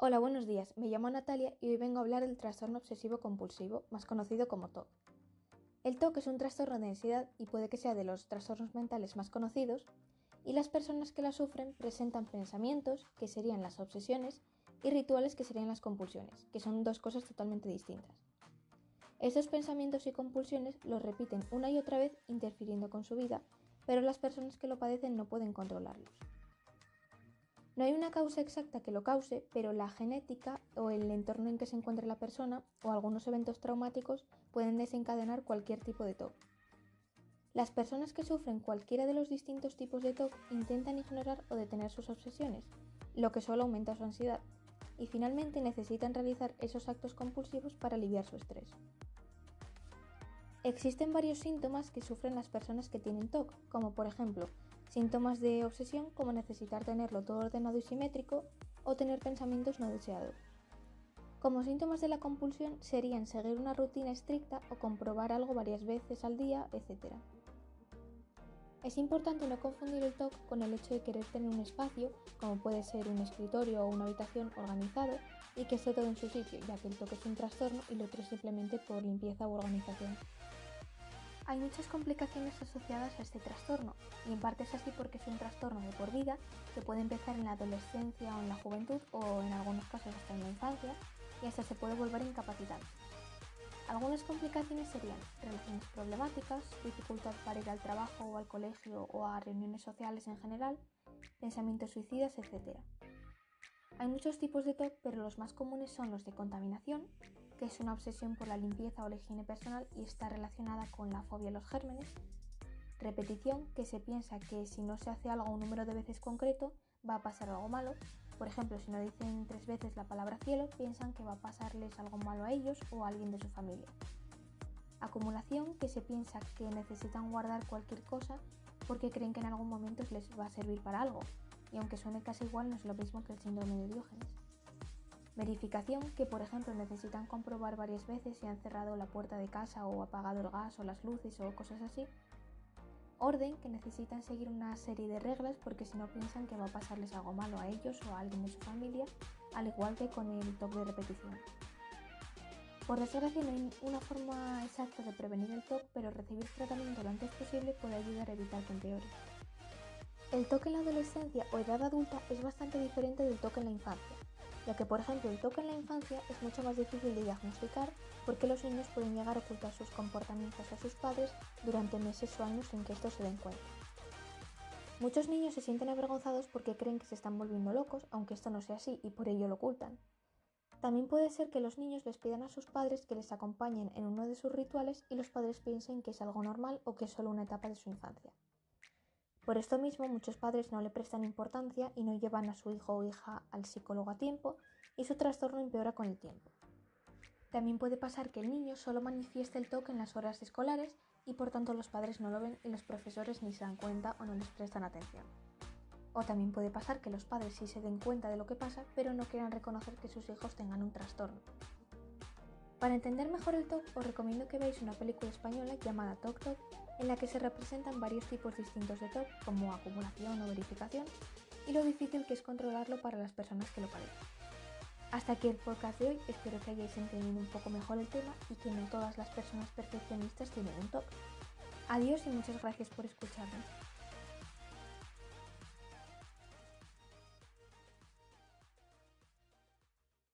Hola, buenos días. Me llamo Natalia y hoy vengo a hablar del trastorno obsesivo compulsivo, más conocido como TOC. El TOC es un trastorno de ansiedad y puede que sea de los trastornos mentales más conocidos, y las personas que la sufren presentan pensamientos, que serían las obsesiones, y rituales, que serían las compulsiones, que son dos cosas totalmente distintas. Estos pensamientos y compulsiones los repiten una y otra vez interfiriendo con su vida, pero las personas que lo padecen no pueden controlarlos. No hay una causa exacta que lo cause, pero la genética o el entorno en que se encuentra la persona o algunos eventos traumáticos pueden desencadenar cualquier tipo de TOC. Las personas que sufren cualquiera de los distintos tipos de TOC intentan ignorar o detener sus obsesiones, lo que solo aumenta su ansiedad, y finalmente necesitan realizar esos actos compulsivos para aliviar su estrés. Existen varios síntomas que sufren las personas que tienen TOC, como por ejemplo Síntomas de obsesión como necesitar tenerlo todo ordenado y simétrico o tener pensamientos no deseados. Como síntomas de la compulsión serían seguir una rutina estricta o comprobar algo varias veces al día, etc. Es importante no confundir el TOC con el hecho de querer tener un espacio, como puede ser un escritorio o una habitación organizado, y que esté todo en su sitio, ya que el TOC es un trastorno y lo otro es simplemente por limpieza u organización. Hay muchas complicaciones asociadas a este trastorno, y en parte es así porque es un trastorno de por vida que puede empezar en la adolescencia o en la juventud o en algunos casos hasta en la infancia y hasta se puede volver incapacitante. Algunas complicaciones serían relaciones problemáticas, dificultad para ir al trabajo o al colegio o a reuniones sociales en general, pensamientos suicidas, etc. Hay muchos tipos de TOC, pero los más comunes son los de contaminación, que es una obsesión por la limpieza o la higiene personal y está relacionada con la fobia a los gérmenes. Repetición, que se piensa que si no se hace algo un número de veces concreto, va a pasar algo malo. Por ejemplo, si no dicen tres veces la palabra cielo, piensan que va a pasarles algo malo a ellos o a alguien de su familia. Acumulación, que se piensa que necesitan guardar cualquier cosa porque creen que en algún momento les va a servir para algo, y aunque suene casi igual, no es lo mismo que el síndrome de Diógenes. Verificación que por ejemplo necesitan comprobar varias veces si han cerrado la puerta de casa o apagado el gas o las luces o cosas así. Orden que necesitan seguir una serie de reglas porque si no piensan que va a pasarles algo malo a ellos o a alguien de su familia, al igual que con el TOC de repetición. Por desgracia no hay una forma exacta de prevenir el TOC, pero recibir tratamiento lo antes posible puede ayudar a evitar que empeore. El TOC en la adolescencia o edad adulta es bastante diferente del TOC en la infancia ya que por ejemplo el TOC en la infancia es mucho más difícil de diagnosticar porque los niños pueden llegar a ocultar sus comportamientos a sus padres durante meses o años sin que estos se den cuenta. Muchos niños se sienten avergonzados porque creen que se están volviendo locos, aunque esto no sea así y por ello lo ocultan. También puede ser que los niños les pidan a sus padres que les acompañen en uno de sus rituales y los padres piensen que es algo normal o que es solo una etapa de su infancia. Por esto mismo, muchos padres no le prestan importancia y no llevan a su hijo o hija al psicólogo a tiempo y su trastorno empeora con el tiempo. También puede pasar que el niño solo manifieste el toque en las horas escolares y por tanto los padres no lo ven y los profesores ni se dan cuenta o no les prestan atención. O también puede pasar que los padres sí se den cuenta de lo que pasa, pero no quieran reconocer que sus hijos tengan un trastorno. Para entender mejor el TOC, os recomiendo que veáis una película española llamada Tok Tok en la que se representan varios tipos distintos de TOC, como acumulación o verificación, y lo difícil que es controlarlo para las personas que lo padecen. Hasta aquí el podcast de hoy, espero que hayáis entendido un poco mejor el tema y que no todas las personas perfeccionistas tienen un TOC. Adiós y muchas gracias por escucharme.